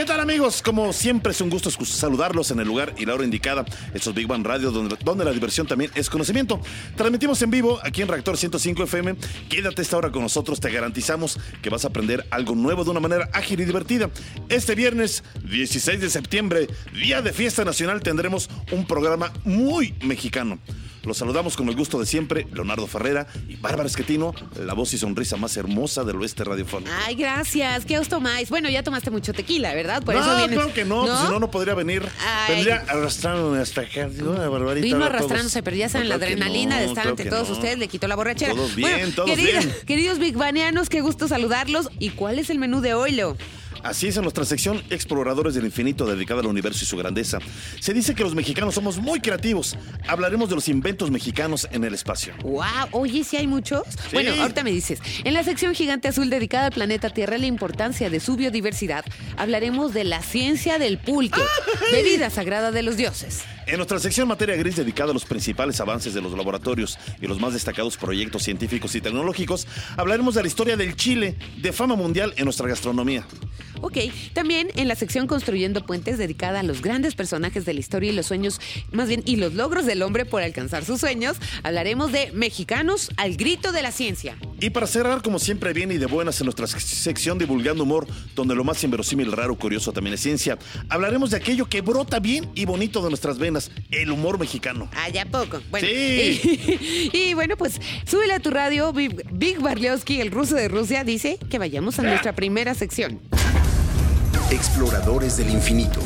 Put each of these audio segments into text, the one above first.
¿Qué tal amigos? Como siempre es un gusto saludarlos en el lugar y la hora indicada. Esto es Big Bang Radio, donde, donde la diversión también es conocimiento. Transmitimos en vivo aquí en Reactor 105 FM. Quédate esta hora con nosotros, te garantizamos que vas a aprender algo nuevo de una manera ágil y divertida. Este viernes 16 de septiembre, día de fiesta nacional, tendremos un programa muy mexicano. Los saludamos con el gusto de siempre, Leonardo Ferrera y Bárbara Esquetino, la voz y sonrisa más hermosa del oeste radiofónico. Ay, gracias. ¿Qué os tomáis? Bueno, ya tomaste mucho tequila, ¿verdad? Por no, eso vienes. claro que no, pues, si no, no podría venir. Ay. Vendría arrastrándome hasta acá. Barbarita, Vino arrastrándose, pero ya saben, No, la claro adrenalina no, de estar claro ante todos ustedes le quitó la borrachera. Todos bien, Bueno, todos querida- bien. Queridos Big Banianos, qué gusto saludarlos. ¿Y cuál es el menú de hoy, Leo? Así es en nuestra sección Exploradores del Infinito dedicada al universo y su grandeza. Se dice que los mexicanos somos muy creativos. Hablaremos de los inventos mexicanos en el espacio. Wow, oye, ¿sí hay muchos? Bueno, ahorita me dices. En la sección Gigante Azul dedicada al planeta Tierra y la importancia de su biodiversidad, hablaremos de la ciencia del pulque, bebida sagrada de los dioses. En nuestra sección Materia Gris dedicada a los principales avances de los laboratorios y los más destacados proyectos científicos y tecnológicos, hablaremos de la historia del Chile, de fama mundial en nuestra gastronomía. Ok, también en la sección Construyendo Puentes dedicada a los grandes personajes de la historia y los sueños, más bien, y los logros del hombre por alcanzar sus sueños, hablaremos de mexicanos al grito de la ciencia. Y para cerrar, como siempre, bien y de buenas en nuestra sección Divulgando Humor, donde lo más inverosímil, raro, curioso también es ciencia, hablaremos de aquello que brota bien y bonito de nuestras venas, el humor mexicano. Ah, ya poco. Bueno, Sí. y, y bueno, pues súbele a tu radio. Big, Barliowski, el ruso de Rusia, dice que vayamos a nuestra primera sección. Exploradores del infinito.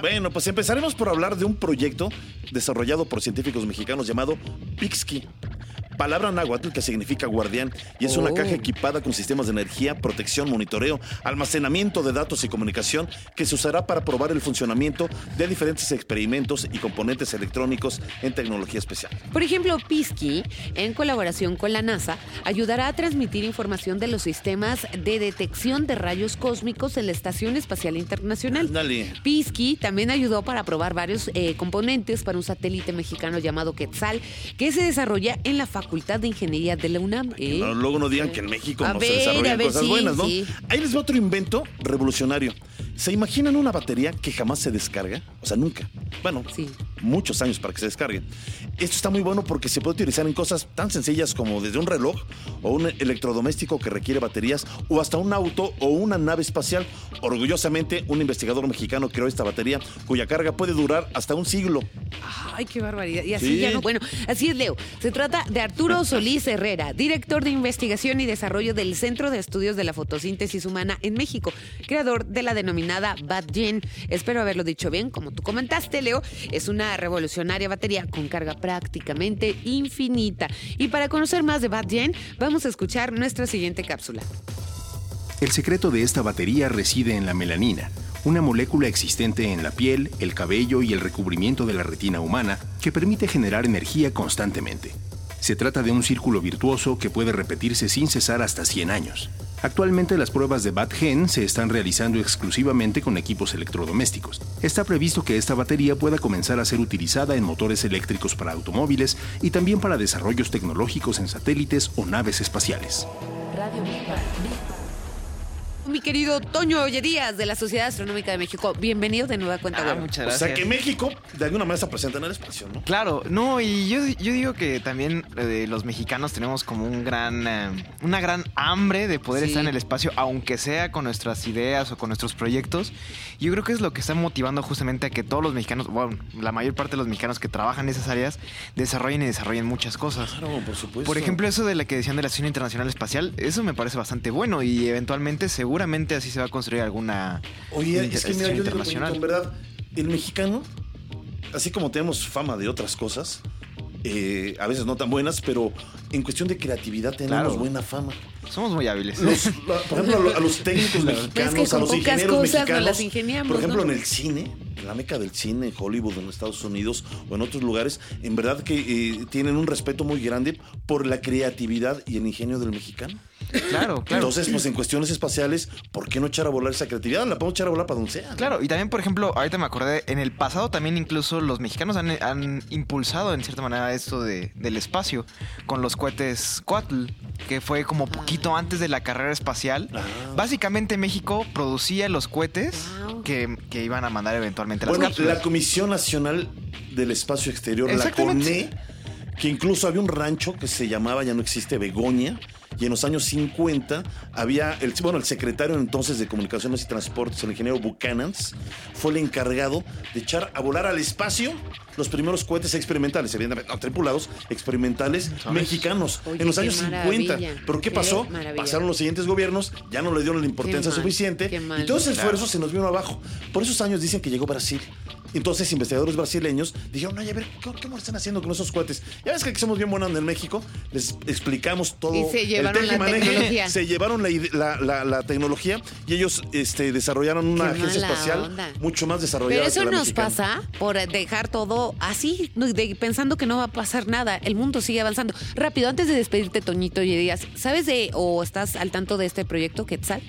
Bueno, pues empezaremos por hablar de un proyecto desarrollado por científicos mexicanos llamado Pixki. Palabra náhuatl que significa guardián y es una Oh. caja equipada con sistemas de energía, protección, monitoreo, almacenamiento de datos y comunicación que se usará para probar el funcionamiento de diferentes experimentos y componentes electrónicos en tecnología especial. Por ejemplo, Pisky, en colaboración con la NASA, ayudará a transmitir información de los sistemas de detección de rayos cósmicos en la Estación Espacial Internacional. Ándale. Pisky también ayudó para probar varios eh, componentes para un satélite mexicano llamado Quetzal, que se desarrolla en la Facultad de Ingeniería de la UNAM. ¿eh? No, luego no digan que en México A no ver, se desarrollan ver, cosas sí, buenas, ¿no? sí. Ahí les va otro invento revolucionario. ¿Se imaginan una batería que jamás se descarga? O sea, nunca. Bueno, Sí. muchos años para que se descargue. Esto está muy bueno porque se puede utilizar en cosas tan sencillas como desde un reloj o un electrodoméstico que requiere baterías o hasta un auto o una nave espacial. Orgullosamente, un investigador mexicano creó esta batería cuya carga puede durar hasta un siglo. Ay, qué barbaridad. Y así Sí. ya no. Bueno, así es, Leo. Se trata de Arturo Solís Herrera, director de investigación y desarrollo del Centro de Estudios de la Fotosíntesis Humana en México, creador de la denominada BatGen. Espero haberlo dicho bien, como tú comentaste, Leo. Es una revolucionaria batería con carga prácticamente infinita. Y para conocer más de BatGen, vamos a escuchar nuestra siguiente cápsula. El secreto de esta batería reside en la melanina, una molécula existente en la piel, el cabello y el recubrimiento de la retina humana que permite generar energía constantemente. Se trata de un círculo virtuoso que puede repetirse sin cesar hasta 100 años. Actualmente las pruebas de BatGen se están realizando exclusivamente con equipos electrodomésticos. Está previsto que esta batería pueda comenzar a ser utilizada en motores eléctricos para automóviles y también para desarrollos tecnológicos en satélites o naves espaciales. Radio. Mi querido Toño Oye Díaz de la Sociedad Astronómica de México, bienvenido de nueva cuenta. Ah, muchas O gracias. sea que México de alguna manera está presente en el espacio, ¿no? Claro, no, y yo, yo digo que también eh, los mexicanos tenemos como un gran, eh, una gran hambre de poder Sí. estar en el espacio, aunque sea con nuestras ideas o con nuestros proyectos. Yo creo que es lo que está motivando justamente a que todos los mexicanos, bueno, la mayor parte de los mexicanos que trabajan en esas áreas, desarrollen y desarrollen muchas cosas. Claro, por supuesto. Por ejemplo, eso de la que decían de la Estación Internacional Espacial, eso me parece bastante bueno y eventualmente, seguramente así se va a construir alguna Oye, es que mira, yo digo, internacional. en verdad, el mexicano, así como tenemos fama de otras cosas, eh, a veces no tan buenas, pero en cuestión de creatividad tenemos Claro. buena fama. Somos muy hábiles. Los- la- por ejemplo, a lo- a los técnicos mexicanos, que con a los pocas ingenieros mexicanos, las ingeniamos, por ejemplo, ¿no? en el cine, en la meca del cine, en Hollywood, en Estados Unidos o en otros lugares, en verdad que eh, tienen un respeto muy grande por la creatividad y el ingenio del mexicano. Claro, claro. Entonces, pues en cuestiones espaciales, ¿por qué no echar a volar esa creatividad? La podemos echar a volar para donde sea. Claro, y también, por ejemplo, ahorita me acordé, en el pasado también incluso los mexicanos han, han impulsado en cierta manera esto de, del espacio con los cohetes Coatl, que fue como poquito antes de la carrera espacial. Ah. Básicamente México producía los cohetes que, que iban a mandar eventualmente las Bueno, cápsulas. la Comisión Nacional del Espacio Exterior, la. CONE, que incluso había un rancho que se llamaba, ya no existe, Begoña, y en los años 50 había, el, bueno, el secretario entonces de Comunicaciones y Transportes, el ingeniero Buchanans, fue el encargado de echar a volar al espacio los primeros cohetes experimentales, evidentemente, no tripulados, experimentales mexicanos, Oye, en los años maravilla, 50. ¿Pero qué pasó? Pasaron los siguientes gobiernos, ya no le dieron la importancia mal, suficiente, y todo ese Claro. esfuerzo se nos vino abajo. Por esos años dicen que llegó Brasil. Entonces, investigadores brasileños dijeron, oye, a ver, ¿qué, qué están haciendo con esos cohetes? Ya ves que aquí somos bien buenos en México, les explicamos todo. Y se llevaron el la tecnología. Se llevaron la, la- la- la tecnología y ellos este, desarrollaron una Qué agencia espacial onda. mucho más desarrollada. Pero eso que la nos mexicana. pasa por dejar todo así, de- pensando que no va a pasar nada. El mundo sigue avanzando. Rápido, antes de despedirte, Toñito, y digas, ¿sabes de o estás al tanto de este proyecto Quetzal?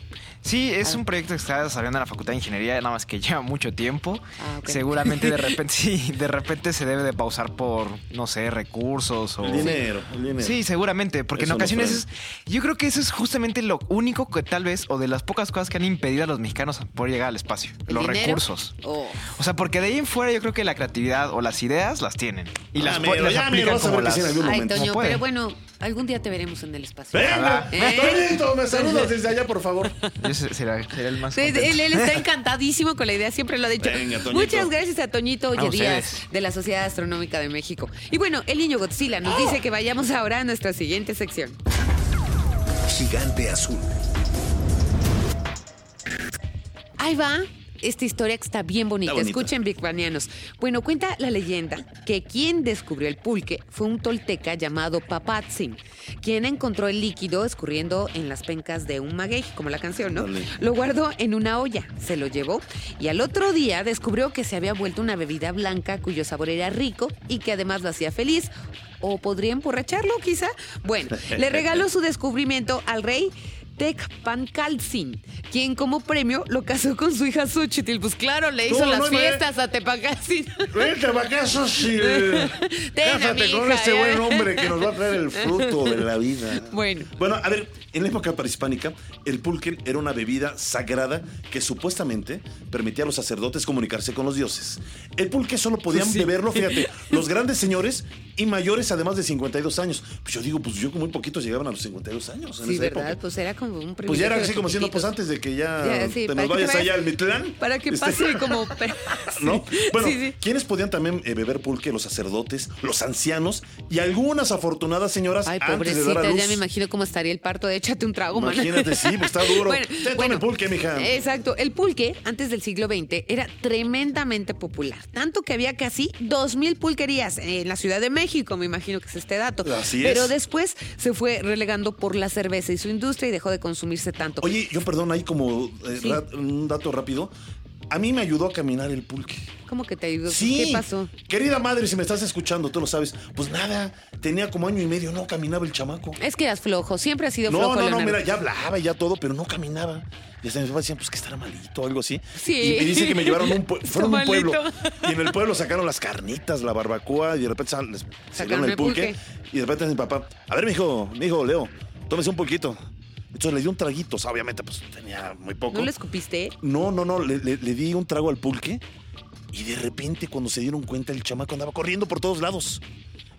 Sí, es un proyecto que está desarrollando en la Facultad de Ingeniería, nada más que lleva mucho tiempo. Ah, ok. Seguramente de repente, sí, de repente se debe de pausar por, no sé, recursos o... El dinero, el dinero. Sí, seguramente, porque Eso en ocasiones es, yo creo que eso es justamente lo único que tal vez, o de las pocas cosas que han impedido a los mexicanos poder llegar al espacio, ¿El los dinero? recursos. Oh. O sea, porque de ahí en fuera yo creo que la creatividad o las ideas las tienen. Y Ya las, mero, las ya aplican como las... sí en algún Ay. Toño, pero bueno, algún día te veremos en el espacio. Venga, ¿Eh? Toñito, me saludas desde allá, por favor. Yo se- será, será el más él, él está encantadísimo con la idea, siempre lo ha dicho. Venga, Toñito. Muchas gracias a Toñito Oye A Díaz de la Sociedad Astronómica de México. Y bueno, el niño Godzilla nos dice que vayamos ahora a nuestra siguiente sección. Gigante azul. Ahí va. Esta historia que está bien bonita. Está. Escuchen, Big Banianos. Bueno, cuenta la leyenda que quien descubrió el pulque fue un tolteca llamado Papatzin, quien encontró el líquido escurriendo en las pencas de un maguey, como la canción, ¿no? Dale. Lo guardó en una olla, se lo llevó y al otro día descubrió que se había vuelto una bebida blanca cuyo sabor era rico y que además lo hacía feliz. ¿O podría emborracharlo, quizá? Bueno, le regaló su descubrimiento al rey Tecpancaltzin, quien como premio lo casó con su hija Xochitl. Pues claro, le hizo No, las no, fiestas a Tepacaltzin. Vente para acá, Xochitl. Cásate con este ya buen hombre que nos va a traer el fruto de la vida. Bueno. Bueno, a ver, en la época prehispánica, el pulque era una bebida sagrada que supuestamente permitía a los sacerdotes comunicarse con los dioses. El pulque solo podían beberlo, fíjate, los grandes señores y mayores además de 52 años. Pues yo digo, pues yo como muy poquitos llegaban a los 52 años en Sí, esa ¿verdad? época. Pues era como un Pues ya era así como siendo, pues antes de que ya, Ya, sí, te nos vayas allá al Mitlán. Para que este, pase como... ¿No? Bueno, Sí, sí. ¿quiénes podían también eh, beber pulque? Los sacerdotes, los ancianos y algunas afortunadas señoras Ay, antes de dar a luz. ya me imagino cómo estaría el parto. de Échate un trago, mana. Imagínate, sí, pues está duro. Bueno, Te toma bueno, el pulque, mija. Exacto. El pulque, antes del siglo XX, era tremendamente popular. Tanto que había casi 2.000 pulquerías en la Ciudad de México, me imagino que es este dato. Así Pero es. después se fue relegando por la cerveza y su industria y dejó de consumirse tanto. Oye, yo perdón, ahí como eh, Sí. ra- un dato rápido. A mí me ayudó a caminar el pulque. ¿Cómo que te ayudó? Sí. ¿Qué pasó? Querida madre, si me estás escuchando, tú lo sabes. Pues nada, tenía como año y medio, no caminaba el chamaco. Es que eras flojo, siempre has sido No, flojo. no, no, Leonardo. mira, ya hablaba y ya todo, pero no caminaba. Y hasta mis papás decían, pues que estará malito o algo así. Sí. Y, y dice que me llevaron a un, fueron a un pueblo. Y en el pueblo sacaron las carnitas, la barbacoa, y de repente sacaron el pulque. pulque. Y de repente mi papá, a ver, mijo, mijo, Leo, tómese un poquito. Entonces le di un traguito, o sea, obviamente, pues tenía muy poco. ¿No le escupiste? No, no, no, le, le- le di un trago al pulque y de repente cuando se dieron cuenta el chamaco andaba corriendo por todos lados.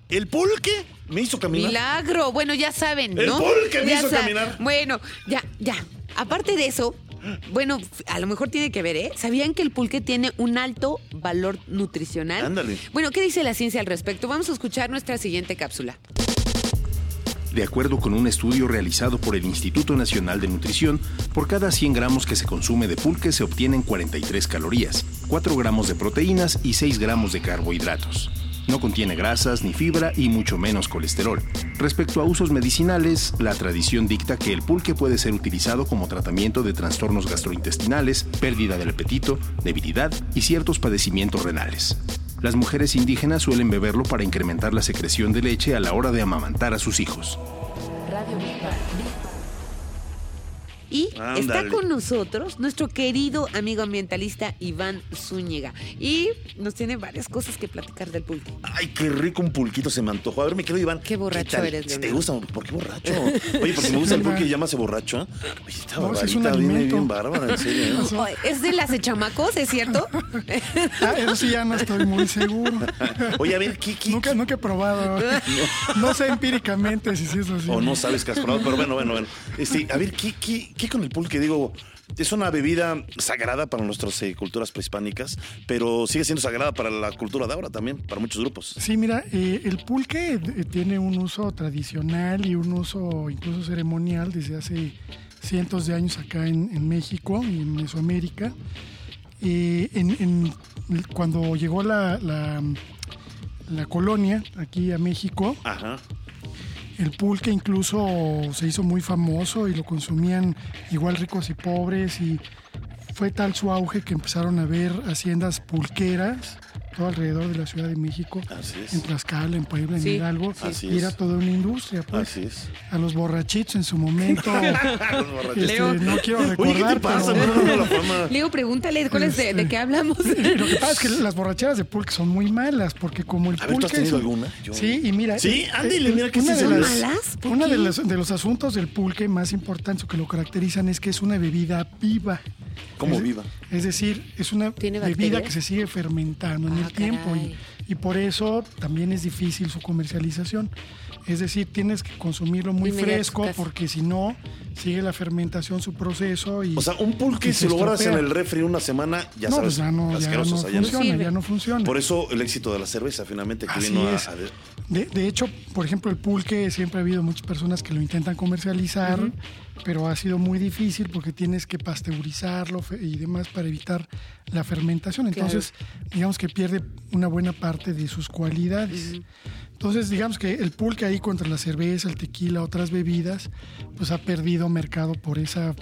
El pulque me hizo caminar. Milagro. Bueno, ya saben, El ¿no? pulque me Ya hizo caminar. Bueno, ya, ya. Aparte de eso, bueno, a lo mejor tiene que ver, ¿eh? ¿Sabían que el pulque tiene un alto valor nutricional? Ándale. Bueno, ¿qué dice la ciencia al respecto? Vamos a escuchar nuestra siguiente cápsula. De acuerdo con un estudio realizado por el Instituto Nacional de Nutrición, por cada 100 gramos que se consume de pulque se obtienen 43 calorías, 4 gramos de proteínas y 6 gramos de carbohidratos. No contiene grasas ni fibra y mucho menos colesterol. Respecto a usos medicinales, la tradición dicta que el pulque puede ser utilizado como tratamiento de trastornos gastrointestinales, pérdida del apetito, debilidad y ciertos padecimientos renales. Las mujeres indígenas suelen beberlo para incrementar la secreción de leche a la hora de amamantar a sus hijos. Radio. Y está con nosotros nuestro querido amigo ambientalista Iván Zúñiga. Y nos tiene varias cosas que platicar del pulque. Ay, qué rico un pulquito se me antojó. A ver, mi querido Iván. Qué borracho tal? eres, Si te gusta, ¿por qué borracho? Oye, porque me gusta el pulque y llámase borracho. ¿eh? Oye, esta No, ese es un barbarita viene bien bárbara, en serio. ¿eh? ¿Es de las de chamacos, es cierto? ah, eso sí ya no estoy muy seguro. Oye, a ver, ¿qué, qué, Nunca, nunca he probado. No sé empíricamente si sí es así. O no sabes que has probado, pero bueno, bueno, bueno. Este, a ver, ¿qué, qué, qué con el pulque? Digo, es una bebida sagrada para nuestras eh, culturas prehispánicas, pero sigue siendo sagrada para la cultura de ahora también, para muchos grupos. Sí, mira, eh, el pulque eh, tiene un uso tradicional y un uso incluso ceremonial desde hace cientos de años acá en, en México y en Mesoamérica. Eh, en- en- cuando llegó la, la- la colonia aquí a México, Ajá. El pulque incluso se hizo muy famoso y lo consumían igual ricos y pobres y fue tal su auge que empezaron a ver haciendas pulqueras todo alrededor de la Ciudad de México, Así es. en Tlaxcala, en Puebla, en Sí, Hidalgo, Así y era es. toda una industria, pues. Así es. A los borrachitos en su momento, Los borrachos. este, no quiero Oye, ¿qué recordar, te pasa? pero- No, no, no, la fama. Leo, pregúntale cuál es de, de qué hablamos. Lo que pasa es que las borracheras de pulque son muy malas, porque como el ver, ¿tú pulque... has tenido es alguna? Yo- Sí, y mira... Sí, eh, ándale, eh, mira que una sí de se las- las- ¿Malas? ¿Por Uno de los, de los asuntos del pulque más importantes o que lo caracterizan es que es una bebida viva. ¿Cómo Es- viva? Es decir, es una ¿Tiene bebida que se sigue fermentando en Ah, el tiempo y por eso también es difícil su comercialización. Es decir, tienes que consumirlo muy Inmediato, fresco casi. porque si no, sigue la fermentación su proceso y... O sea, un pulque, si se lo guardas en el refri una semana, ya no, sabes, pues ya no, ya no funciona, ya no funciona. Por eso el éxito de la cerveza, finalmente, que Así vino a, es. a- De, de hecho, por ejemplo, el pulque siempre ha habido muchas personas que lo intentan comercializar, pero ha sido muy difícil porque tienes que pasteurizarlo y demás para evitar la fermentación. Entonces, digamos que pierde una buena parte de sus cualidades. Entonces, digamos que el pulque ahí contra la cerveza, el tequila, otras bebidas, pues ha perdido mercado por esa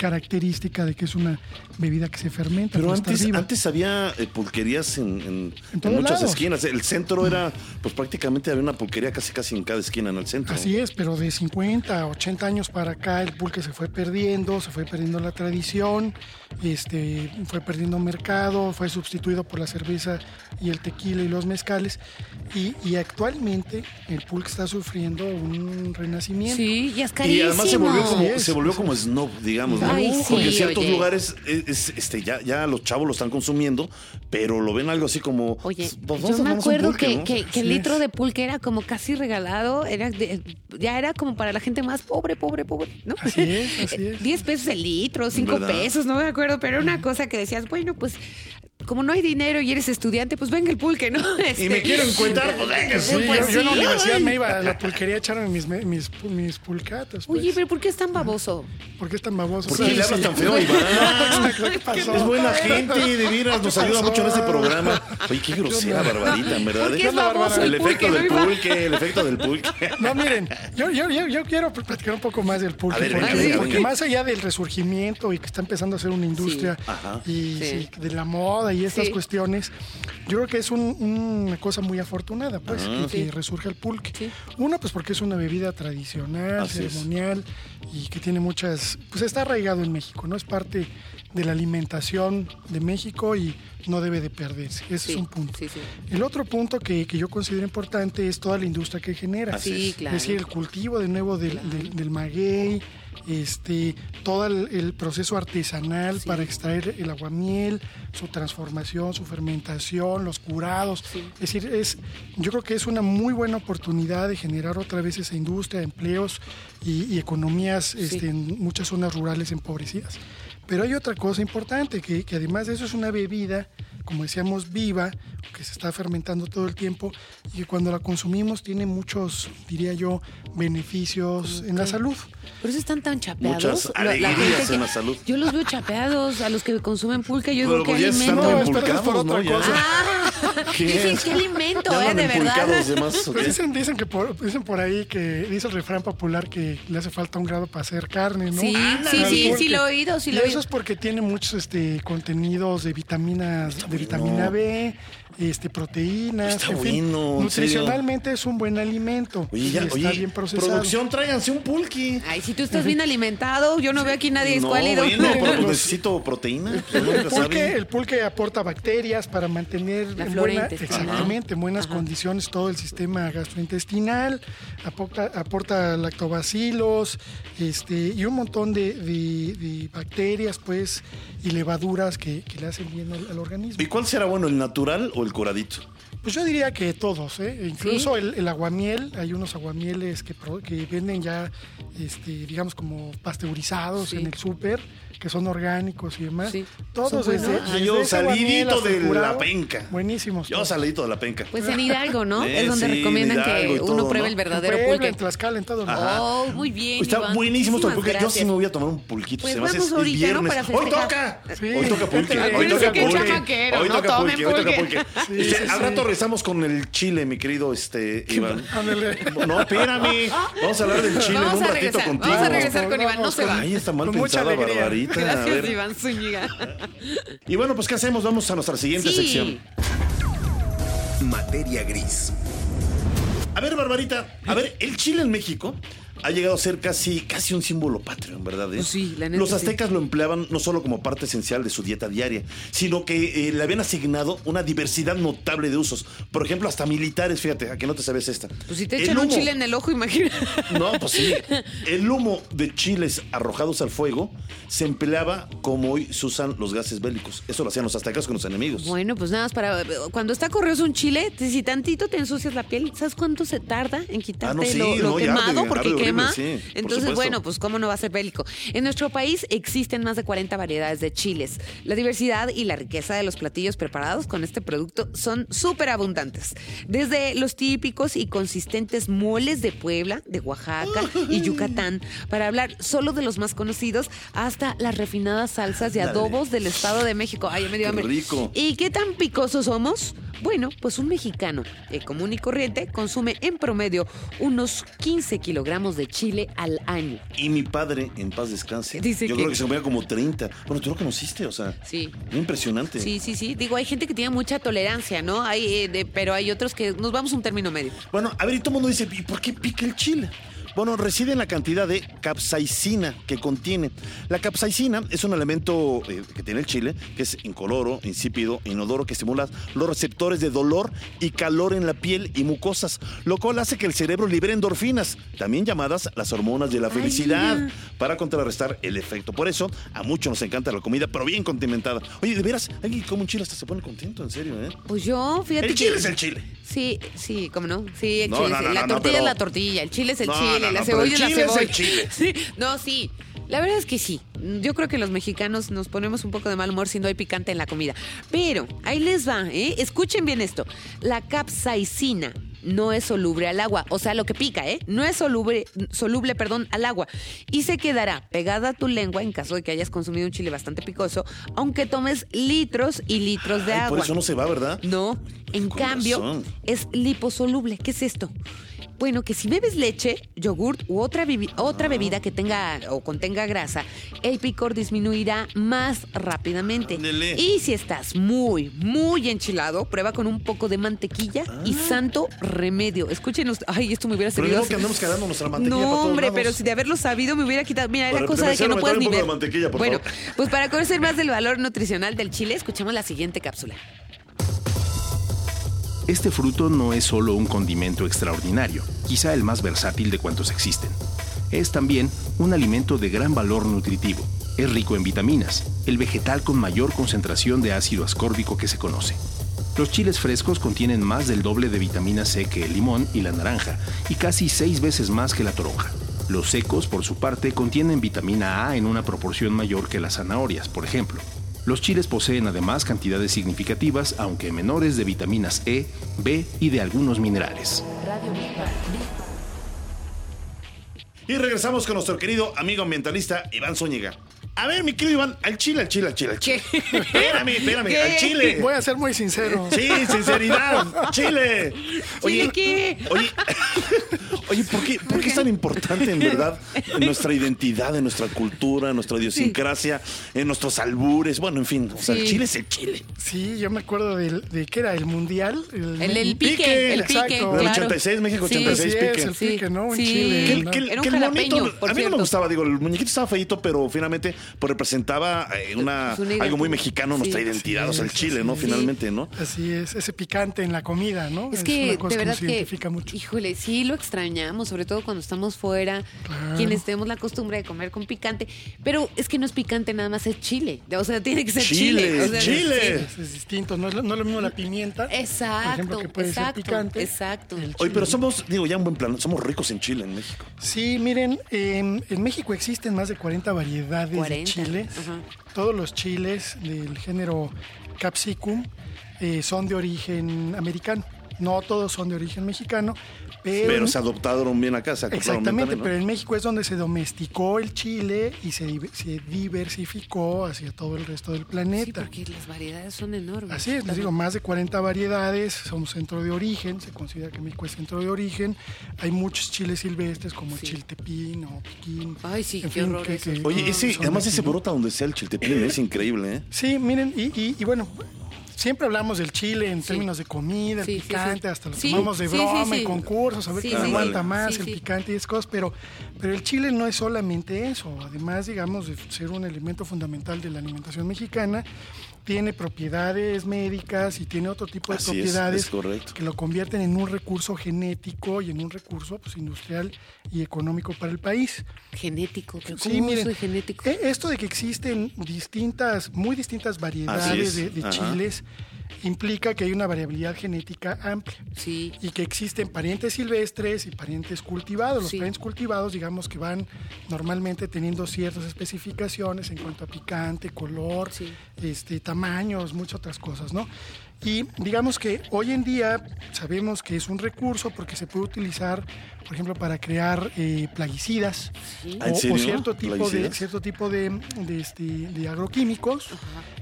característica de que es una bebida que se fermenta. Pero antes, antes había eh, pulquerías en, en- En en todos muchas lados. esquinas. El centro era, pues prácticamente había una pulquería casi casi en cada esquina en el centro. Así es, pero de 50 a 80 años para acá el pulque se fue perdiendo, se fue perdiendo la tradición, este, fue perdiendo mercado, fue sustituido por la cerveza y el tequila y los mezcales. Y, y actualmente el pulque está sufriendo un renacimiento. Sí, y es Y carísimo. además se volvió como, es. se volvió como snob, digamos, ¿no? Ay, sí, Porque en ciertos oye. lugares es- es- este, ya, ya los chavos lo están consumiendo, pero lo ven algo así como. Oye, pues, yo me acuerdo pulque, que, ¿no? que- que el litro de pulque era como casi regalado, era de- ya era como para la gente más pobre, pobre, pobre, ¿no? Así es, así es. 10 pesos el litro, 5 ¿Verdad? pesos, no me acuerdo, pero era una cosa que decías, bueno, pues como no hay dinero y eres estudiante, pues venga el pulque, ¿no? Y Este, me quiero encuentrar, pues venga, Sí, pues, yo, yo en la universidad Ay. me iba a la pulquería a echarme mis, mis, mis pulcatas. Pues. Oye, pero ¿por qué es tan baboso? ¿Por qué es tan baboso? ¿Por qué le hablas tan feo, Iván? ¿Qué pasó? Es buena gente, de veras, nos ayuda mucho en este programa. Oye, qué grosera, barbarita, en verdad. ¿Por qué ¿eh? es baboso El el efecto del no, pulque, el efecto del pulque. No, miren, yo, yo, yo, yo quiero platicar un poco más del pulque. A ver, porque, venga, venga, porque venga. más allá del resurgimiento y que está empezando a ser una industria Ajá. y Sí. sí, de la moda y estas Sí. cuestiones, yo creo que es un- una cosa muy afortunada, pues, Ah. que, resurja el pulque. Sí. Uno, pues porque es una bebida tradicional, Así es. ceremonial y que tiene muchas, pues está arraigado en México, ¿no? Es parte de la alimentación de México y no debe de perderse. Ese Sí, es un punto. sí, sí. El otro punto que, que yo considero importante es toda la industria que genera. Sí, claro. Es decir, el cultivo de nuevo del, del- del maguey, este, todo el, el proceso artesanal para extraer el aguamiel, su transformación, su fermentación, los curados. Es decir, es, yo creo que es una muy buena oportunidad de generar otra vez esa industria, empleos y, y economías este, en muchas zonas rurales empobrecidas. Pero hay otra cosa importante, que, además de eso es una bebida, como decíamos, viva, que se está fermentando todo el tiempo y que cuando la consumimos tiene muchos, diría yo, beneficios en la salud. Por eso están tan chapeados. Muchas La- la alegrías gente que- en la salud. Yo los veo chapeados a los que consumen pulque. Yo Pero digo que ya se están alimento. No, es por otra ¿no? Cosa. Ah, Dicen, ¿qué alimento, ¿Ya eh? De verdad. empulcados de más, o Pues qué? dicen, dicen que por, dicen por ahí que dice el refrán popular que le hace falta un grado para hacer carne, ¿no? Sí, Al sí, sí, sí lo he oído, sí Y lo he eso oído. es porque tiene muchos este, contenidos de vitaminas, de vitamina B, este, proteínas, Está en fin, bueno, en nutricionalmente es un buen alimento. Oye, ya, está oye, bien procesado. producción, tráiganse un pulqui. Ay, si tú estás bien alimentado, yo no veo aquí nadie No, escuálido. bueno, pero necesito proteína. El Nunca pulque, el pulque aporta bacterias para mantener La en buena- exactamente, en buenas condiciones todo el sistema gastrointestinal, aporta, aporta lactobacilos este, y un montón de, de- de bacterias pues y levaduras que, que le hacen bien al, al organismo. ¿Y cuál será bueno, el natural o el curadito? Pues yo diría que todos, ¿eh? incluso el, el aguamiel, hay unos aguamieles que, pro- que venden ya, este, digamos, como pasteurizados Sí. en el súper, que son orgánicos y demás. Sí. Todos Son buenos. desde, Ah, desde yo salidito el de la penca. Buenísimos. Yo todos. salidito de la penca. Pues en Hidalgo, ¿no? Eh, es donde sí, recomiendan que uno todo, pruebe ¿no? el En verdadero Puebla, pulque. en Tlaxcala, en todo. Oh, muy bien. Está Iván. buenísimo esto el Muchísimas pulque. Yo sí gracias. me voy a tomar un pulquito. Pues vamos es ahorita, ¿no? viernes. Para Hoy toca. Sí. Hoy toca pulque. Hoy toca pulque. Hoy no toca pulque. Hoy toca pulque. Sí, Este, sí, Al sí. rato rezamos con el chile, mi querido este, Iván. No, espérame. Vamos a hablar del chile en un a ratito regresar, contigo. vamos a regresar con Iván, no se va. Ay, está mal Con mucha pensada. Barbarita. A Gracias, ver. Iván Zúñiga. Y bueno, pues ¿qué hacemos? Vamos a nuestra siguiente Sí. sección. Materia gris. A ver, Barbarita, a ver, el chile en México ha llegado a ser casi, casi un símbolo patrio, en verdad. ¿eh? Pues sí, la neta Los sí. aztecas lo empleaban no solo como parte esencial de su dieta diaria, sino que eh, le habían asignado una diversidad notable de usos. Por ejemplo, hasta militares, fíjate, a que no te sabes esta. Pues si te El echan un humo- chile en el ojo, imagina. No, pues sí. El humo de chiles arrojados al fuego se empleaba como hoy se usan los gases bélicos. Eso lo hacían los aztecas con los enemigos. Bueno, pues nada más para. Cuando está corrioso un chile, si tantito te ensucias la piel, ¿sabes cuánto se tarda en quitarte Ah, no, sí, lo, lo no, ya quemado? arde, porque horrible, sí, Entonces, bueno, pues cómo no va a ser bélico. En nuestro país existen más de 40 variedades de chiles. La diversidad y la riqueza de los platillos preparados con este producto son súper abundantes. Desde los típicos y consistentes moles de Puebla, de Oaxaca y Yucatán, para hablar solo de los más conocidos, hasta las refinadas salsas y adobos del Estado de México. Ay, me dio rico. ¿Y qué tan picosos somos? Bueno, pues un mexicano eh, común y corriente consume en promedio unos 15 kilogramos de chile al año. Y mi padre, en paz descanse, Dice yo que- creo que se comía como 30. Bueno, tú lo conociste, o sea, Sí. impresionante. Sí, sí, sí. Digo, hay gente que tiene mucha tolerancia, ¿no? Hay, eh, de- pero hay otros que nos vamos a un término medio. Bueno, a ver, y todo el mundo dice, ¿y por qué pica el chile? Bueno, reside en la cantidad de capsaicina que contiene. La capsaicina es un elemento eh, que tiene el chile, que es incoloro, insípido, inodoro, que estimula los receptores de dolor y calor en la piel y mucosas, lo cual hace que el cerebro libere endorfinas, también llamadas las hormonas de la felicidad, para contrarrestar el efecto. Por eso, a muchos nos encanta la comida, pero bien condimentada. Oye, de veras, alguien come un chile hasta se pone contento, en serio, ¿eh? Pues yo, fíjate El que- chile es el chile. Sí, sí, ¿cómo no? Sí, el No, chile. no, sí. no, la tortilla pero- es la tortilla, el chile es el chile, no, la no, cebolla es la es cebolla. chile. Sí, no, sí. La verdad es que sí. Yo creo que los mexicanos nos ponemos un poco de mal humor si no hay picante en la comida. Pero ahí les va, ¿eh? Escuchen bien esto. La capsaicina no es soluble al agua, o sea, lo que pica, ¿eh? No es soluble, soluble, perdón, al agua y se quedará pegada a tu lengua en caso de que hayas consumido un chile bastante picoso, aunque tomes litros y litros de Ay, agua. por eso no se va, ¿verdad? No, en Con cambio razón. es liposoluble. ¿Qué es esto? Bueno, que si bebes leche, yogurt u otra, otra bebida que tenga o contenga grasa, el picor disminuirá más rápidamente. Ándele. Y si estás muy, muy enchilado, prueba con un poco de mantequilla y santo remedio. Escuchen, us- ay, esto me hubiera Ah. Pero servido. hace- que andamos quedando nuestra mantequilla no, para todos hombre, lados. pero si de haberlo sabido me hubiera quitado. Mira, era Pero cosa de que no trae ni ver. de mantequilla, por bueno, favor. pues para conocer más del valor nutricional del chile, escuchamos la siguiente cápsula. Este fruto no es solo un condimento extraordinario, quizá el más versátil de cuantos existen. Es también un alimento de gran valor nutritivo. Es rico en vitaminas, el vegetal con mayor concentración de ácido ascórbico que se conoce. Los chiles frescos contienen más del doble de vitamina C que el limón y la naranja, y casi seis veces más que la toronja. Los secos, por su parte, contienen vitamina A en una proporción mayor que las zanahorias, por ejemplo. Los chiles poseen además cantidades significativas, aunque menores, de vitaminas E, B y de algunos minerales. Y regresamos con nuestro querido amigo ambientalista Iván Zúñiga. A ver, mi querido Iván, al chile, al chile, al chile, al chile. Espérame, espérame, ¿Qué? al chile. Voy a ser muy sincero. Sí, sinceridad, chile. ¿Chile qué? Oye, oye, ¿por qué, por qué es tan importante en verdad en nuestra identidad, en nuestra cultura, en nuestra idiosincrasia, en nuestros albures? Bueno, en fin, o sea, el Sí. chile es el chile. Sí, yo me acuerdo del, de que era el mundial. El, El, el Pique, pique, el exacto. pique, Del claro. 86, México Sí. 86, Así es, pique. el pique, ¿no? Un Sí. chile. Que Era un que el monito, jalapeño, por a mí no me gustaba, digo, el muñequito estaba feito, pero finalmente pues, representaba eh, una, Pues algo muy mexicano, nuestra Sí. identidad, o sea, el chile, ¿no? Finalmente, ¿no? Así es, ese picante en la comida, ¿no? Es que una cosa de verdad nos que, identifica mucho. híjole, sí lo extrañamos, sobre todo cuando estamos fuera, Claro. quienes tenemos la costumbre de comer con picante, pero es que no es picante nada más, es chile, o sea, tiene que ser Chile, chile. o sea, chile. Es, es distinto, no es, lo- no es lo mismo la pimienta. por Exacto, ejemplo, que puede exacto, ser picante. exacto. Oye, pero somos, digo, ya en buen plan, somos ricos en chile en México. Sí, miren, en, en México existen más de 40 variedades 40, chiles. Todos los chiles del género capsicum eh, son de origen americano. No todos son de origen mexicano, pero... Pero se adoptaron bien acá, se Exactamente, pero en México es donde se domesticó el chile y se, div- se diversificó hacia todo el resto del Sí, planeta. porque las variedades son enormes. Así es, les digo, más de 40 variedades, somos centro de origen, se considera que México es centro de origen. Hay muchos chiles silvestres como el Sí. chiltepín o piquín. Ay, sí, en qué eso. Oye, ese, son además ese ¿no? brota donde sea el chiltepín, es increíble, ¿eh? Sí, miren, y, y- y bueno, siempre hablamos del chile en Sí. términos de comida, el Sí, picante, sí. hasta lo tomamos de broma en concursos, a ver quién aguanta más el picante y esas cosas, pero, pero el chile no es solamente eso, además, digamos, de ser un elemento fundamental de la alimentación mexicana, tiene propiedades médicas y tiene otro tipo de Así propiedades es correcto. que lo convierten en un recurso genético y en un recurso pues, industrial y económico para el país. Genético, ¿cómo Sí, miren, soy genético? eh, esto de que existen distintas, muy distintas variedades es, de, chiles implica que hay una variabilidad genética amplia Sí. y que existen parientes silvestres y parientes cultivados. Los Sí. parientes cultivados, digamos que van normalmente teniendo ciertas especificaciones en cuanto a picante, color, Sí. este, tamaños, muchas otras cosas, ¿no? Y digamos que hoy en día sabemos que es un recurso porque se puede utilizar, por ejemplo, para crear eh, plaguicidas ¿Ah, o- o, serio? cierto tipo de cierto tipo de, de, este, de agroquímicos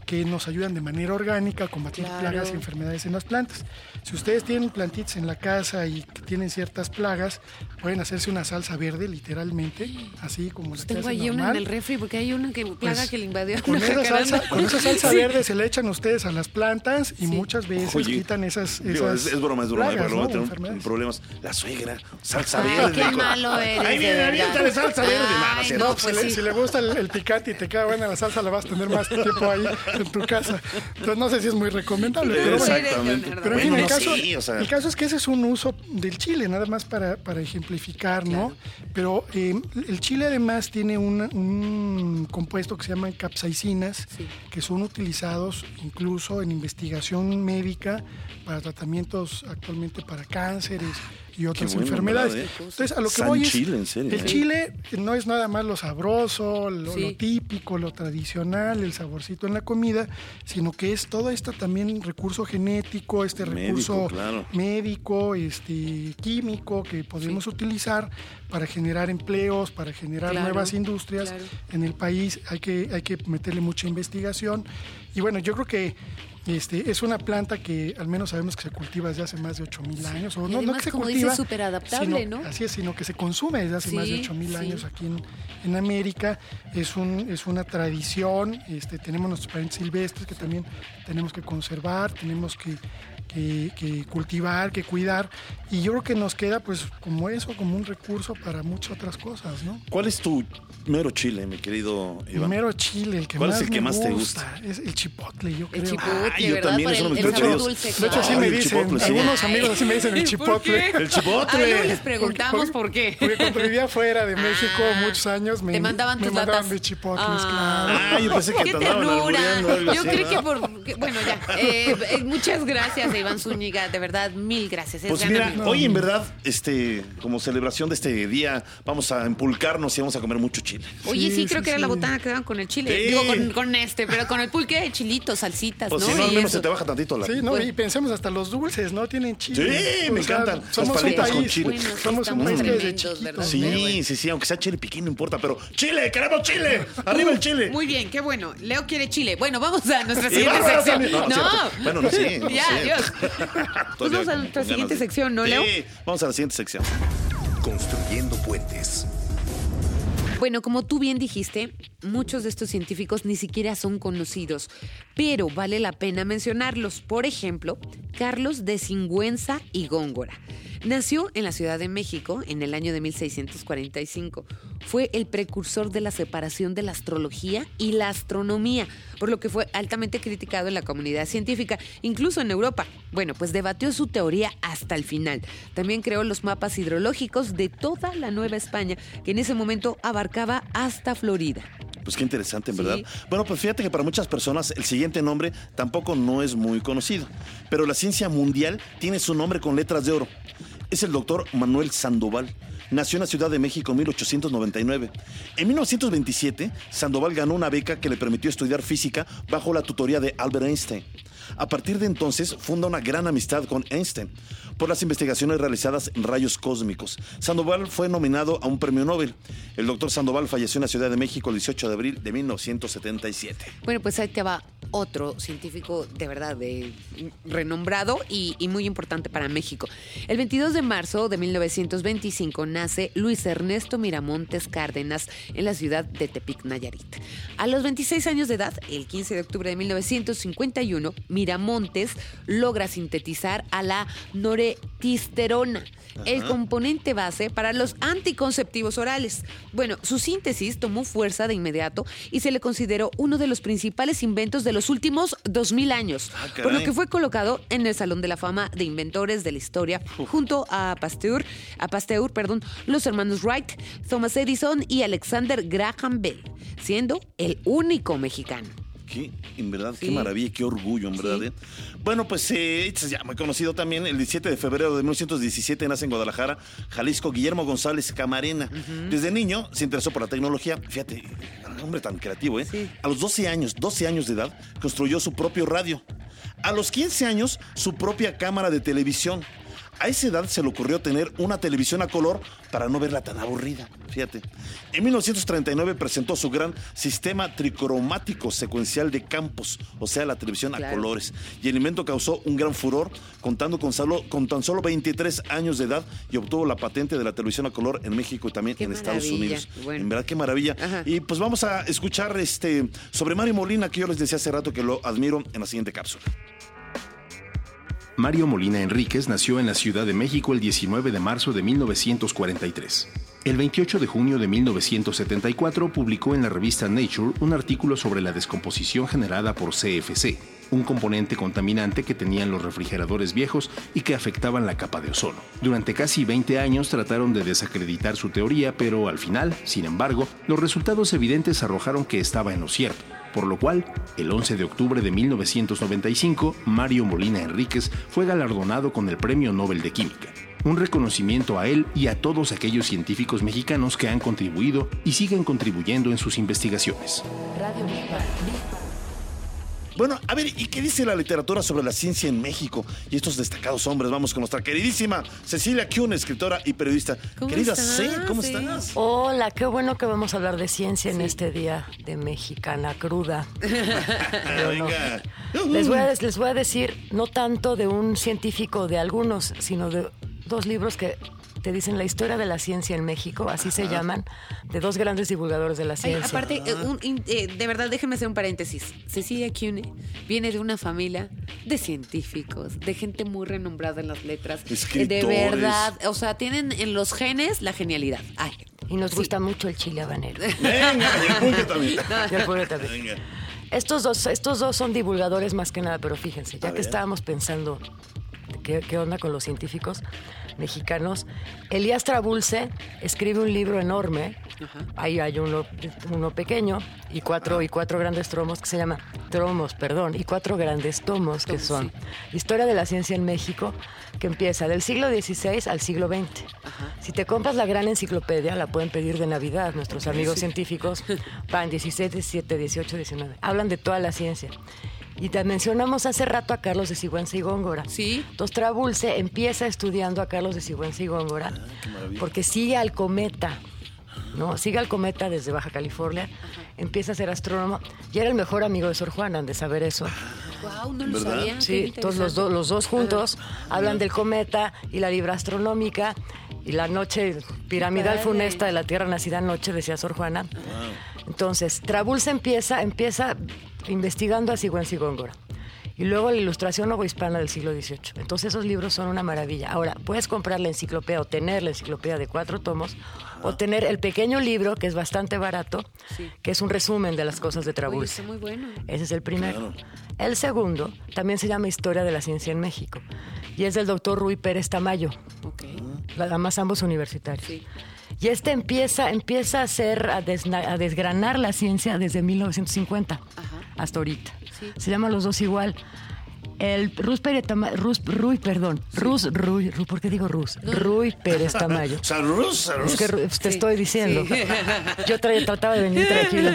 que nos ayudan de manera orgánica a combatir Claro. plagas y enfermedades en las plantas. Si ustedes tienen plantitas en la casa y tienen ciertas plagas, pueden hacerse una salsa verde, literalmente, así como la que Tengo ahí una normal. en el refri porque hay una que plaga Pues, que le invadió con una esa, salsa, con esa salsa verde se le echan ustedes a las plantas y muchas veces Oye, quitan esas, Digo, esas es, es broma, es broma, plagas, problemas. La suegra, salsa Ay, verde. qué malo eres, Ahí viene, aviéntale salsa verde. No, Si, pues le, sí. si le gusta el, el picante y te queda buena la salsa, la vas a tener más tiempo ahí en tu casa. Entonces no sé si es muy recomendable, pero. Exactamente. Pero en fin, Bueno, el, caso, sí, o sea. el caso es que ese es un uso del chile, nada más para, para ejemplificar, ¿no? Pero eh, el chile además tiene una- un compuesto que se llaman capsaicinas, Sí. que son utilizados incluso en investigación médica para tratamientos actualmente para cánceres y otras bueno, enfermedades. ¿verdad, eh? Entonces, a lo que San voy es, chile, en serio, el ¿eh? chile no es nada más lo sabroso, lo, Sí. lo típico, lo tradicional, el saborcito en la comida, sino que es todo esto también recurso genético, este Médico, recurso claro. médico, este químico que podemos utilizar para generar empleos, para generar Claro, nuevas industrias claro. en el país. Hay que hay que meterle mucha investigación y bueno, yo creo que este, es una planta que al menos sabemos que se cultiva desde hace más de 8000 años. O Y no, no además, que se como cultiva, dices, superadaptable, sino- ¿no? Así es, sino que se consume desde hace más de Sí, 8000 sí. años aquí en, en América. Es, un, es una tradición. Este, tenemos nuestros parientes silvestres que también tenemos que conservar, tenemos que, que- que cultivar, que cuidar. Y yo creo que nos queda pues como eso, como un recurso para muchas otras cosas, ¿no? ¿Cuál es tu mero chile, mi querido Iván? Primero chile, el que ¿Cuál es más el que me más te gusta, Es el chipotle, yo creo. El chipotle, Ay, yo ¿verdad? también, es uno el, de el mis sabor preferidos. dulce. De hecho, así Ay, me el dicen. chipotle, sí. Algunos amigos así me dicen el ¿Por chipotle. El chipotle. Ay, no les Porque- preguntamos porque- por qué. Porque cuando vivía fuera de México Ah, muchos años me, te mandaban me tus mandaban latas. mis chipotles, Ah. claro. Ah, yo pensé que ¡Qué te andaban Yo creo que por... bueno, ya. Eh, eh, muchas gracias, Iván Zúñiga. De verdad, mil gracias. Es Pues mira, mi- hoy en verdad, este, como celebración de este día, vamos a empulcarnos y vamos a comer mucho chile. Oye, sí, Sí, creo sí, que era la botana que daban con el chile. Sí. Digo, con, con este, pero con el pulque, chilitos, salsitas, Pues ¿no? si no, al Y menos eso. se te baja tantito la... Sí, no, Pues- y pensemos hasta los dulces, ¿no? Tienen chile. Sí, me sea, encantan. Las Somos un palitas con chile. Bueno, sí, somos un país chiquitos. ¿verdad? Sí, sí, sí, aunque sea chile piquín, no importa, pero ¡Chile! ¡Queremos chile! ¡Arriba el chile! Muy bien, qué bueno. Leo quiere chile. Bueno, vamos a nuestra siguiente sección. No, no cierto. Bueno, no sé. no ya, sé. Dios. Pues vamos a nuestra siguiente de- sección, ¿no, Leo? Sí, vamos a la siguiente sección. Construyendo puentes. Bueno, como tú bien dijiste, muchos de estos científicos ni siquiera son conocidos, pero vale la pena mencionarlos. Por ejemplo, Carlos de Singüenza y Góngora. Nació en la Ciudad de México en el año de 1645. Fue el precursor de la separación de la astrología y la astronomía, por lo que fue altamente criticado en la comunidad científica, incluso en Europa. Bueno, pues debatió su teoría hasta el final. También creó los mapas hidrológicos de toda la Nueva España, que en ese momento abarcaba hasta Florida. Pues qué interesante, en Sí. verdad. Bueno, pues fíjate que para muchas personas el siguiente nombre tampoco no es muy conocido, pero la ciencia mundial tiene su nombre con letras de oro. Es el doctor Manuel Sandoval. Nació en la Ciudad de México en 1899. En 1927, Sandoval ganó una beca que le permitió estudiar física bajo la tutoría de Albert Einstein. A partir de entonces, funda una gran amistad con Einstein por las investigaciones realizadas en rayos cósmicos. Sandoval fue nominado a un premio Nobel. El doctor Sandoval falleció en la Ciudad de México el 18 de abril de 1977. Bueno, pues ahí te va otro científico de verdad renombrado y, y muy importante para México. El 22 de marzo de 1925 nace Luis Ernesto Miramontes Cárdenas en la ciudad de Tepic, Nayarit. A los 26 años de edad, el 15 de octubre de 1951, Miramontes logra sintetizar a la noretisterona, el componente base para los anticonceptivos orales. Bueno, su síntesis tomó fuerza de inmediato y se le consideró uno de los principales inventos de los últimos 2000 años, Ah, por lo que fue colocado en el Salón de la Fama de Inventores de la Historia junto a Pasteur, a Pasteur, perdón, los hermanos Wright, Thomas Edison y Alexander Graham Bell, siendo el único mexicano. Qué, en verdad, qué maravilla, qué orgullo, en verdad. Sí. ¿eh? Bueno, pues eh, este es ya muy conocido también. El 17 de febrero de 1917 nace en Guadalajara, Jalisco, Guillermo González Camarena. Desde niño se interesó por la tecnología. Fíjate, un hombre tan creativo, ¿eh? Sí. A los 12 años, 12 años de edad, construyó su propio radio. A los 15 años, su propia cámara de televisión. A esa edad se le ocurrió tener una televisión a color para no verla tan aburrida. Fíjate. En 1939 presentó su gran sistema tricromático secuencial de campos, o sea, la televisión a colores. Y el invento causó un gran furor, contando con, solo- con tan solo 23 años de edad y obtuvo la patente de la televisión a color en México y también Qué en Estados. Unidos. Bueno. En verdad, qué maravilla. Ajá. Y pues vamos a escuchar este sobre Mario Molina, que yo les decía hace rato que lo admiro en la siguiente cápsula. Mario Molina Enríquez nació en la Ciudad de México el 19 de marzo de 1943. El 28 de junio de 1974 publicó en la revista Nature un artículo sobre la descomposición generada por CFC, un componente contaminante que tenían los refrigeradores viejos y que afectaban la capa de ozono. Durante casi 20 años trataron de desacreditar su teoría, pero al final, sin embargo, los resultados evidentes arrojaron que estaba en lo cierto por lo cual, el 11 de octubre de 1995, Mario Molina Enríquez fue galardonado con el Premio Nobel de Química. Un reconocimiento a él y a todos aquellos científicos mexicanos que han contribuido y siguen contribuyendo en sus investigaciones. Radio. Bueno, a ver, ¿y qué dice la literatura sobre la ciencia en México y estos destacados hombres? Vamos con nuestra queridísima Cecilia Kuhn, escritora y periodista. ¿Cómo Querida estás, C, ¿cómo C? estás? Hola, qué bueno que vamos a hablar de ciencia en este día de mexicana cruda. Venga. Les voy, a, les voy a decir no tanto de un científico de algunos, sino de dos libros que te dicen la historia de la ciencia en México, así se llaman, de dos grandes divulgadores de la Ay, ciencia. aparte, eh, un- eh, de verdad, déjenme hacer un paréntesis. Cecilia Cune viene de una familia de científicos, de gente muy renombrada en las letras. Eh, De Escritores. verdad, o sea, tienen en los genes la genialidad. Ay, y nos sí. gusta mucho el chile habanero. Venga, y el pulque también. Y el puré también. Venga. Estos dos, estos dos son divulgadores más que nada, pero fíjense, ya A que ver. estábamos pensando qué, qué onda con los científicos mexicanos. Elías Trabulce escribe un libro enorme, ahí hay uno, uno pequeño y cuatro, y cuatro grandes tromos que se llama Tromos, perdón, y cuatro grandes tomos que son Historia de la Ciencia en México, que empieza del siglo XVI al siglo XX. Si te compras la gran enciclopedia, la pueden pedir de Navidad, nuestros amigos científicos van 16, 17, 18, 19. Hablan de toda la ciencia. Y te mencionamos hace rato a Carlos de Sigüenza y Góngora. Sí. Entonces Trabulce empieza estudiando a Carlos de Sigüenza y Góngora porque sigue al cometa. ¿no? Sigue al cometa desde Baja California, empieza a ser astrónomo y era el mejor amigo de Sor Juana, de saber eso. Wow, no lo ¿Verdad? sabía. qué Sí, todos los, los dos juntos hablan del cometa y la libra astronómica y la noche piramidal funesta de la Tierra nacida anoche, decía Sor Juana. Entonces, Trabulce empieza, empieza investigando a Sigüenza y Góngora. Y luego la ilustración novohispana del siglo XVIII. Entonces esos libros son una maravilla. Ahora, puedes comprar la enciclopedia o tener la enciclopedia de cuatro tomos o tener el pequeño libro que es bastante barato, que es un resumen de las cosas de está muy bueno. Ese es el primero. El segundo también se llama Historia de la Ciencia en México y es del doctor Rui Pérez Tamayo, además ambos universitarios. Sí. Y este empieza, empieza a hacer, a, desna- a desgranar la ciencia desde 1950 hasta ahorita. Sí. Se llaman los dos igual. El Rus Pérez Tamayo, Rus, Rui, perdón, Rus, Rui, Ru- ¿por qué digo Rus? Pérez Tamayo. Salud. Es que te Sí, estoy diciendo. sí. Yo tra- trataba de venir tranquilo.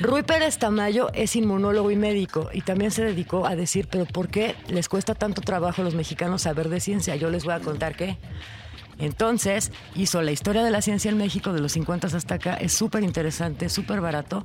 Rui Pérez Tamayo es inmunólogo y médico y también se dedicó a decir, pero ¿por qué les cuesta tanto trabajo a los mexicanos saber de ciencia? Yo les voy a contar qué. Entonces hizo la historia de la ciencia en México de los 50 hasta acá. Es súper interesante, súper barato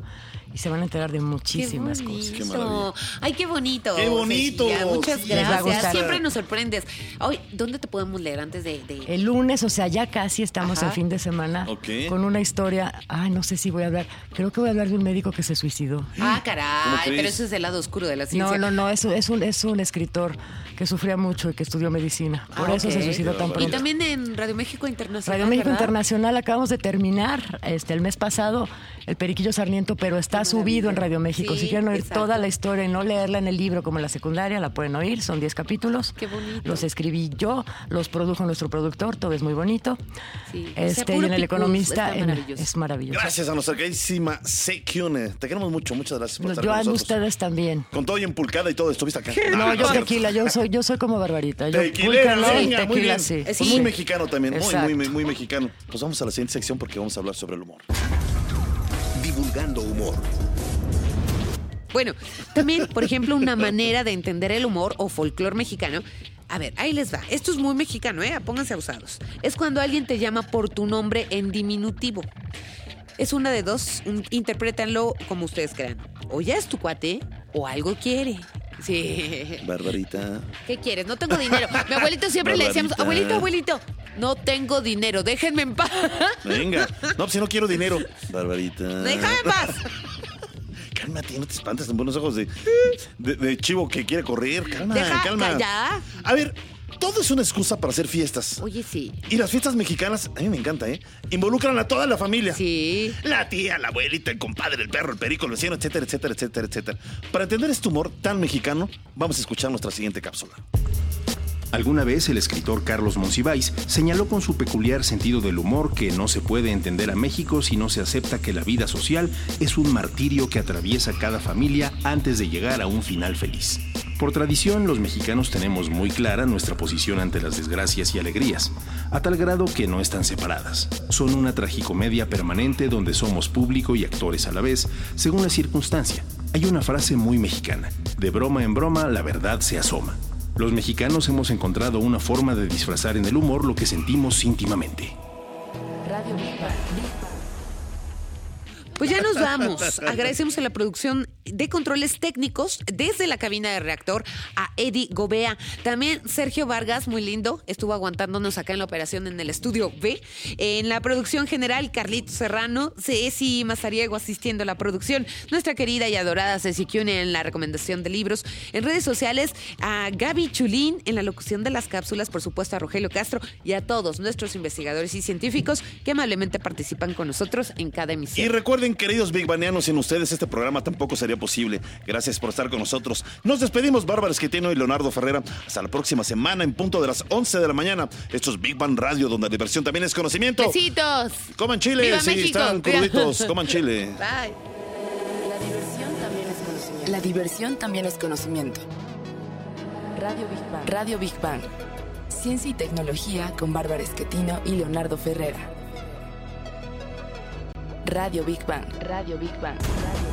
y se van a enterar de muchísimas qué cosas. Qué maravilla. Ay, qué bonito. Qué bonito. Cecilia. Muchas gracias. Siempre nos sorprendes. Hoy, ¿dónde te podemos leer antes de...? de- El lunes, o sea, ya casi estamos Ajá. en fin de semana con una historia. Ay, no sé si voy a hablar. Creo que voy a hablar de un médico que se suicidó. Ah, ¿Cómo caray, pero eso es el lado oscuro de la ciencia. No, no, no, es, un- es, un, es un escritor que sufría mucho y que estudió medicina. Por Ah, eso se suicidó tan Y pronto. también en Radio México Internacional. Radio México ¿verdad? Internacional acabamos de terminar este el mes pasado el Periquillo Sarniento, pero está subido en Radio México. Sí, si quieren oír exacto. toda la historia y no leerla en el libro como en la secundaria, la pueden oír. Son 10 capítulos. Qué bonito. Los escribí yo, los produjo nuestro productor, todo es muy bonito. Sí, o sea, Este, y en el Economista en- maravilloso. es maravilloso. Gracias a nuestra queridísima Sekune. Te queremos mucho. Muchas gracias por No, estar yo con a ustedes también. Con todo y empulcada y todo, estuviste acá. No, Ah, yo tequila, yo soy, yo soy como Barbarita. Yo pulque no, y venga, muy tequila bien. sí. Pues Sí. muy mexicano también, muy, muy, muy mexicano. Pues vamos a la siguiente sección porque vamos a hablar sobre el humor. Bueno, también, por ejemplo, una manera de entender el humor o folclore mexicano. A ver, ahí les va. Esto es muy mexicano, ¿eh? Pónganse abusados. Es cuando alguien te llama por tu nombre en diminutivo. Es una de dos. interprétanlo como ustedes crean. O ya es tu cuate o algo quiere. Sí. Barbarita. ¿Qué quieres? No tengo dinero. Mi abuelito siempre le decíamos, abuelito, abuelito, no tengo dinero, déjenme en paz. Venga. No, pues si no quiero dinero. Barbarita. Déjame en paz. Cálmate, no te espantes con buenos ojos de, de, de chivo que quiere correr. Calma, Deja, calma. ya. A ver, todo es una excusa para hacer fiestas. Oye, sí. Y las fiestas mexicanas, a mí me encanta, ¿eh? Involucran a toda la familia. Sí. La tía, la abuelita, el compadre, el perro, el perico, el vecino, etcétera, etcétera, etcétera, etcétera. Para entender este humor tan mexicano, vamos a escuchar nuestra siguiente cápsula. Alguna vez el escritor Carlos Monsiváis señaló con su peculiar sentido del humor que no se puede entender a México si no se acepta que la vida social es un martirio que atraviesa cada familia antes de llegar a un final feliz. Por tradición, los mexicanos tenemos muy clara nuestra posición ante las desgracias y alegrías, a tal grado que no están separadas. Son una tragicomedia permanente donde somos público y actores a la vez, según la circunstancia. Hay una frase muy mexicana, de broma en broma la verdad se asoma. Los mexicanos hemos encontrado una forma de disfrazar en el humor lo que sentimos íntimamente. Radio. Pues ya nos vamos. Agradecemos a la producción de controles técnicos desde la cabina de reactor a Eddie Gobea. También Sergio Vargas, muy lindo, estuvo aguantándonos acá en la operación en el estudio B. En la producción general, Carlito Serrano, Ceci Mazariego asistiendo a la producción. Nuestra querida y adorada Ceci Cune en la recomendación de libros. En redes sociales, a Gaby Chulín en la locución de las cápsulas, por supuesto a Rogelio Castro y a todos nuestros investigadores y científicos que amablemente participan con nosotros en cada emisión. Y recuerden, queridos Big Banianos, sin ustedes este programa tampoco sería sería posible. Gracias por estar con nosotros. Nos despedimos, Bárbara Esquetino y Leonardo Ferrera. Hasta la próxima semana en punto de las 11 de la mañana. Esto es Big Bang Radio, donde la diversión también es conocimiento. Besitos. Coman chile, ¡Viva sí, México! están cruditos. Coman chile. Bye. La diversión también es conocimiento. La diversión también es conocimiento. Radio Big Bang. Radio Big Bang. Ciencia y tecnología con Bárbara Esquetino y Leonardo Ferrera. Radio Big Bang. Radio Big Bang. Radio Big Bang.